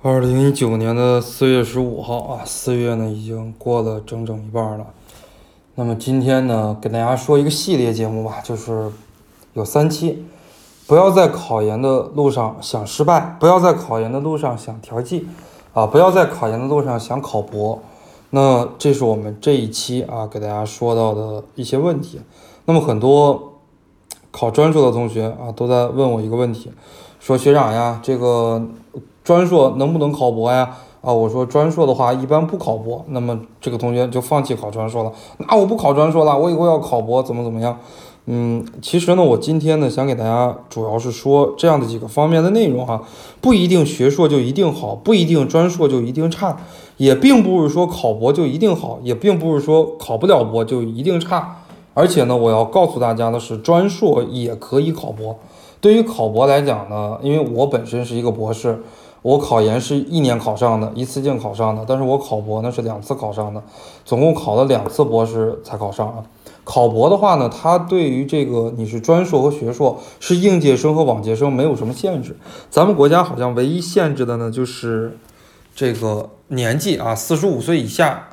二零一九年的四月十五号啊，四月呢已经过了整整一半了。那么今天呢，给大家说一个系列节目吧，就是有三期。不要在考研的路上想失败，不要在考研的路上想调剂，啊，不要在考研的路上想考博。那这是我们这一期啊给大家说到的一些问题。那么很多考专硕的同学啊都在问我一个问题，说学长呀，这个。专硕能不能考博呀？啊，我说专硕的话一般不考博，那么这个同学就放弃考专硕了。那我不考专硕了，我以后要考博怎么怎么样？嗯，其实呢，我今天呢想给大家主要是说这样的几个方面的内容哈，不一定学硕就一定好，不一定专硕就一定差，也并不是说考博就一定好，也并不是说考不了博就一定差。而且呢，我要告诉大家的是，专硕也可以考博。对于考博来讲呢，因为我本身是一个博士。我考研是一年考上的，一次性考上的，但是我考博呢是两次考上的，总共考了两次博士才考上啊。考博的话呢，它对于这个你是专硕和学硕，是应届生和往届生没有什么限制。咱们国家好像唯一限制的呢就是这个年纪啊，四十五岁以下。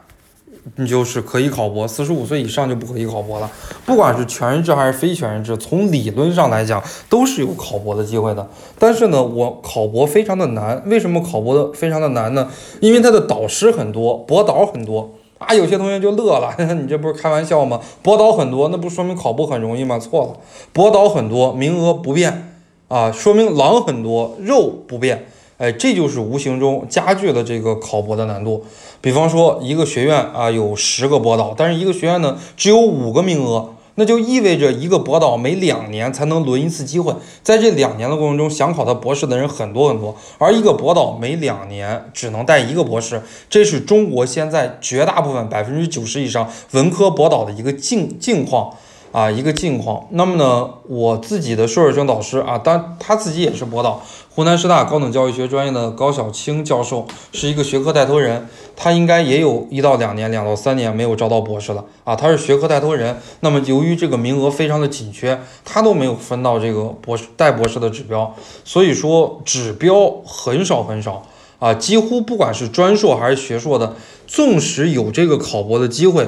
你就是可以考博，四十五岁以上就不可以考博了。不管是全日制还是非全日制，从理论上来讲都是有考博的机会的。但是呢，我考博非常的难。为什么考博的非常的难呢？因为他的导师很多，博导很多啊。有些同学就乐了，你这不是开玩笑吗？博导很多，那不说明考博很容易吗？错了，博导很多，名额不变啊，说明狼很多，肉不变。哎，这就是无形中加剧了这个考博的难度。比方说，一个学院啊有十个博导，但是一个学院呢只有五个名额，那就意味着一个博导每两年才能轮一次机会，在这两年的过程中，想考他博士的人很多很多，而一个博导每两年只能带一个博士，这是中国现在绝大部分百分之九十以上文科博导的一个境境况。啊，一个近况。那么呢，我自己的硕士生导师啊，当他自己也是博导，湖南师大高等教育学专业的高晓清教授是一个学科带头人，他应该也有一到两年、两到三年没有招到博士了啊。他是学科带头人，那么由于这个名额非常的紧缺，他都没有分到这个博士带博士的指标，所以说指标很少很少啊，几乎不管是专硕还是学硕的，纵使有这个考博的机会。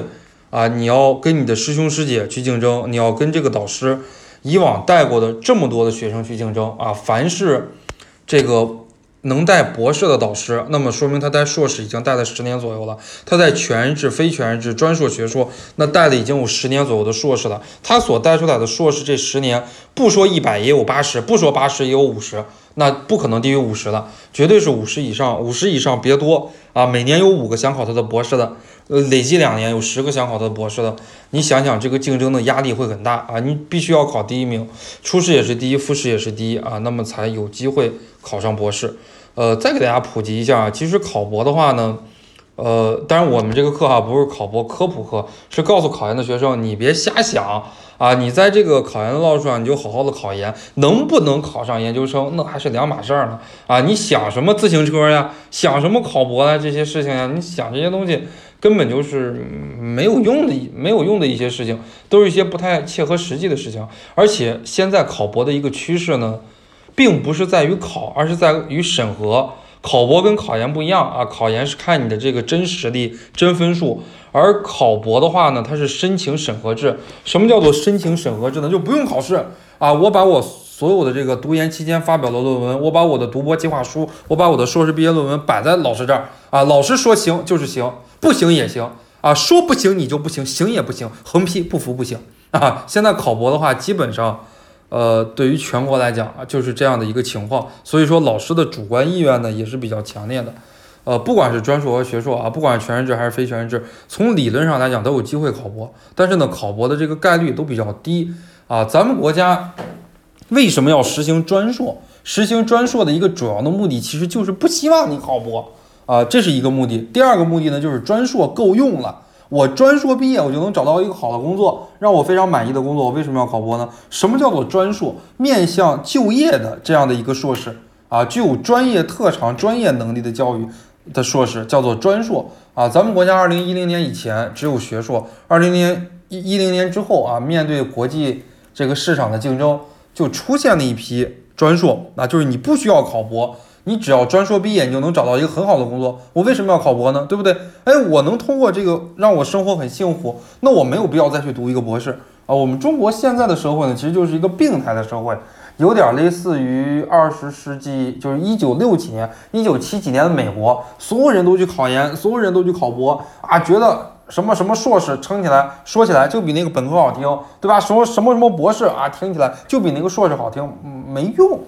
啊，你要跟你的师兄师姐去竞争，你要跟这个导师以往带过的这么多的学生去竞争啊。凡是这个能带博士的导师，那么说明他带硕士已经带了十年左右了。他在全日制、非全日制、专硕、学硕，那带了已经有十年左右的硕士了。他所带出来的硕士这十年，不说一百也有八十，不说八十也有五十，那不可能低于五十的，绝对是五十以上。五十以上别多啊，每年有五个想考他的博士的。呃，累计两年有十个想考的博士的，你想想这个竞争的压力会很大啊！你必须要考第一名，初试也是第一，复试也是第一啊，那么才有机会考上博士。呃，再给大家普及一下，其实考博的话呢，呃，当然我们这个课哈不是考博科普课，是告诉考研的学生，你别瞎想啊！你在这个考研的道路上，你就好好的考研，能不能考上研究生，那还是两码事儿呢啊！你想什么自行车呀？想什么考博啊？这些事情呀？你想这些东西。根本就是没有用的，没有用的一些事情，都是一些不太切合实际的事情。而且现在考博的一个趋势呢，并不是在于考，而是在于审核。考博跟考研不一样啊，考研是看你的这个真实力、真分数，而考博的话呢，它是申请审核制。什么叫做申请审核制呢？就不用考试啊，我把我。所有的这个读研期间发表的论文，我把我的读博计划书，我把我的硕士毕业论文摆在老师这儿啊，老师说行就是行，不行也行啊，说不行你就不行，行也不行，横批不服不行啊。现在考博的话，基本上，呃，对于全国来讲啊，就是这样的一个情况，所以说老师的主观意愿呢也是比较强烈的，呃，不管是专硕和学硕啊，不管是全日制还是非全日制，从理论上来讲都有机会考博，但是呢，考博的这个概率都比较低啊，咱们国家。为什么要实行专硕？实行专硕的一个主要的目的，其实就是不希望你考博啊，这是一个目的。第二个目的呢，就是专硕够用了，我专硕毕业，我就能找到一个好的工作，让我非常满意的工作。我为什么要考博呢？什么叫做专硕？面向就业的这样的一个硕士啊，具有专业特长、专业能力的教育的硕士叫做专硕啊。咱们国家二零一零年以前只有学硕，二零年一一零年之后啊，面对国际这个市场的竞争。就出现了一批专硕，那就是你不需要考博，你只要专硕毕业，你就能找到一个很好的工作。我为什么要考博呢？对不对？哎，我能通过这个让我生活很幸福，那我没有必要再去读一个博士啊。我们中国现在的社会呢，其实就是一个病态的社会，有点类似于二十世纪，就是一九六几年、一九七几年的美国，所有人都去考研，所有人都去考博啊，觉得。什么什么硕士撑起来说起来就比那个本科好听，对吧？什么什么什么博士啊，听起来就比那个硕士好听，没用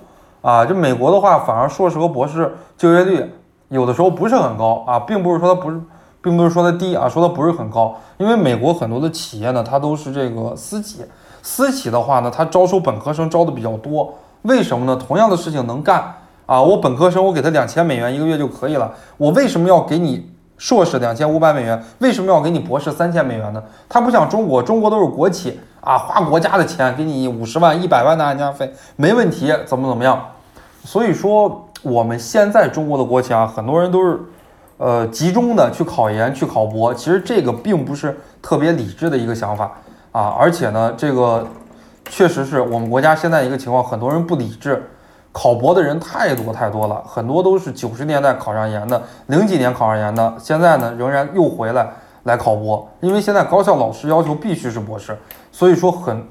啊！就美国的话，反而硕士和博士就业率有的时候不是很高啊，并不是说它不是，并不是说它低啊，说它不是很高。因为美国很多的企业呢，它都是这个私企，私企的话呢，它招收本科生招的比较多。为什么呢？同样的事情能干啊，我本科生我给他两千美元一个月就可以了，我为什么要给你？硕士两千五百美元，为什么要给你博士三千美元呢？他不像中国，中国都是国企啊，花国家的钱给你五十万、一百万的安家费，没问题，怎么怎么样？所以说，我们现在中国的国企啊，很多人都是，呃，集中的去考研、去考博，其实这个并不是特别理智的一个想法啊，而且呢，这个确实是我们国家现在一个情况，很多人不理智。考博的人太多太多了，很多都是九十年代考上研的，零几年考上研的，现在呢仍然又回来来考博，因为现在高校老师要求必须是博士，所以说很，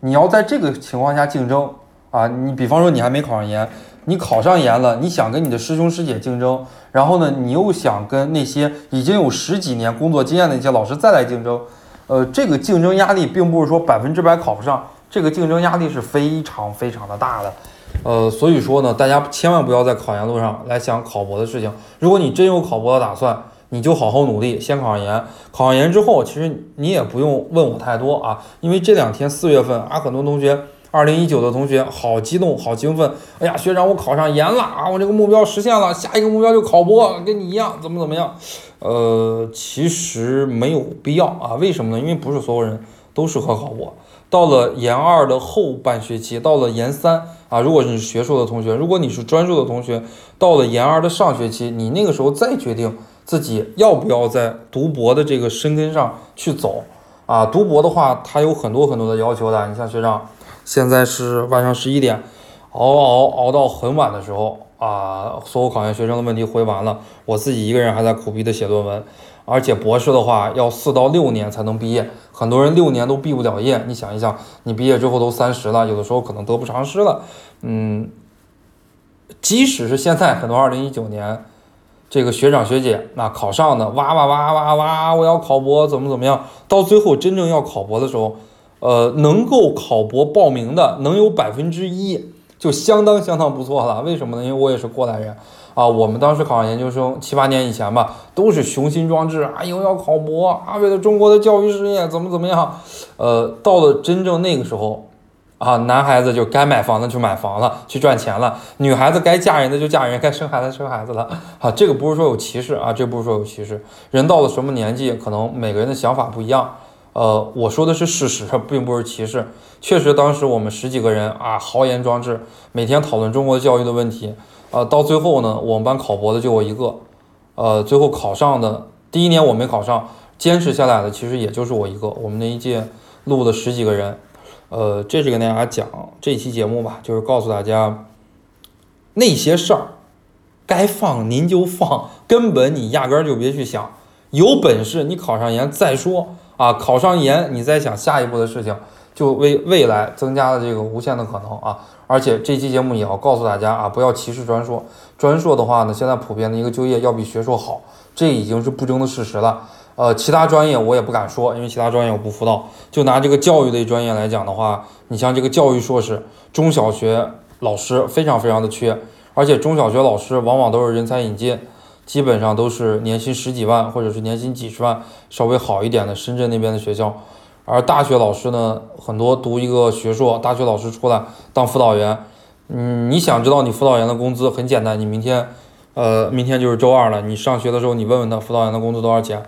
你要在这个情况下竞争啊，你比方说你还没考上研，你考上研了，你想跟你的师兄师姐竞争，然后呢你又想跟那些已经有十几年工作经验的一些老师再来竞争，呃，这个竞争压力并不是说百分之百考不上，这个竞争压力是非常非常的大的。呃，所以说呢，大家千万不要在考研路上来想考博的事情。如果你真有考博的打算，你就好好努力，先考上研。考上研之后，其实你也不用问我太多啊，因为这两天四月份啊，很多同学，二零一九的同学好激动，好兴奋。哎呀，学长，我考上研了啊，我这个目标实现了，下一个目标就考博，跟你一样，怎么怎么样？呃，其实没有必要啊，为什么呢？因为不是所有人都适合考博。到了研二的后半学期，到了研三啊，如果你是学硕的同学，如果你是专硕的同学，到了研二的上学期，你那个时候再决定自己要不要在读博的这个深根上去走啊。读博的话，它有很多很多的要求的。你像学长，现在是晚上十一点，熬熬熬到很晚的时候啊，所有考研学生的问题回完了，我自己一个人还在苦逼的写论文。而且博士的话要四到六年才能毕业，很多人六年都毕不了业。你想一想，你毕业之后都三十了，有的时候可能得不偿失了。嗯，即使是现在很多二零一九年这个学长学姐那考上的，哇哇哇哇哇，我要考博怎么怎么样，到最后真正要考博的时候，呃，能够考博报名的能有百分之一，就相当相当不错了。为什么呢？因为我也是过来人。啊，我们当时考上研究生七八年以前吧，都是雄心壮志，啊，以后要考博啊，为了中国的教育事业怎么怎么样。呃，到了真正那个时候，啊，男孩子就该买房的就买房了，去赚钱了；女孩子该嫁人的就嫁人，该生孩子生孩子了。啊，这个不是说有歧视啊，这不是说有歧视。人到了什么年纪，可能每个人的想法不一样。呃，我说的是事实，并不是歧视。确实，当时我们十几个人啊，豪言壮志，每天讨论中国教育的问题。呃，到最后呢，我们班考博的就我一个，呃，最后考上的第一年我没考上，坚持下来的其实也就是我一个。我们那一届录了十几个人，呃，这是跟大家讲这期节目吧，就是告诉大家那些事儿该放您就放，根本你压根儿就别去想，有本事你考上研再说啊，考上研你再想下一步的事情。就为未来增加了这个无限的可能啊！而且这期节目也要告诉大家啊，不要歧视专硕。专硕的话呢，现在普遍的一个就业要比学硕好，这已经是不争的事实了。呃，其他专业我也不敢说，因为其他专业我不辅导。就拿这个教育类专业来讲的话，你像这个教育硕士，中小学老师非常非常的缺，而且中小学老师往往都是人才引进，基本上都是年薪十几万或者是年薪几十万，稍微好一点的深圳那边的学校。而大学老师呢，很多读一个学硕，大学老师出来当辅导员。嗯，你想知道你辅导员的工资？很简单，你明天，呃，明天就是周二了。你上学的时候，你问问他辅导员的工资多少钱？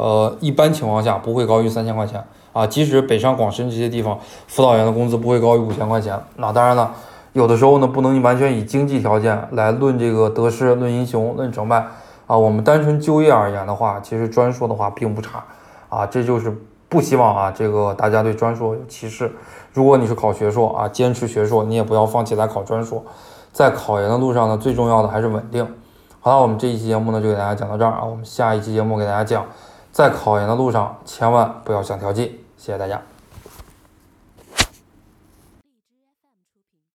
呃一般情况下不会高于三千块钱啊即使北上广深这些地方辅导员的工资不会高于五千块钱。那当然了有的时候呢不能完全以经济条件来论这个得失论英雄论成败啊我们单纯就业而言的话其实专硕的话并不差啊这就是不希望啊这个大家对专硕有歧视。如果你是考学硕啊坚持学硕你也不要放弃来考专硕。在考研的路上呢最重要的还是稳定。好了我们这一期节目呢就给大家讲到这儿啊我们下一期节目给大家讲在考研的路上千万不要想调剂谢谢大家。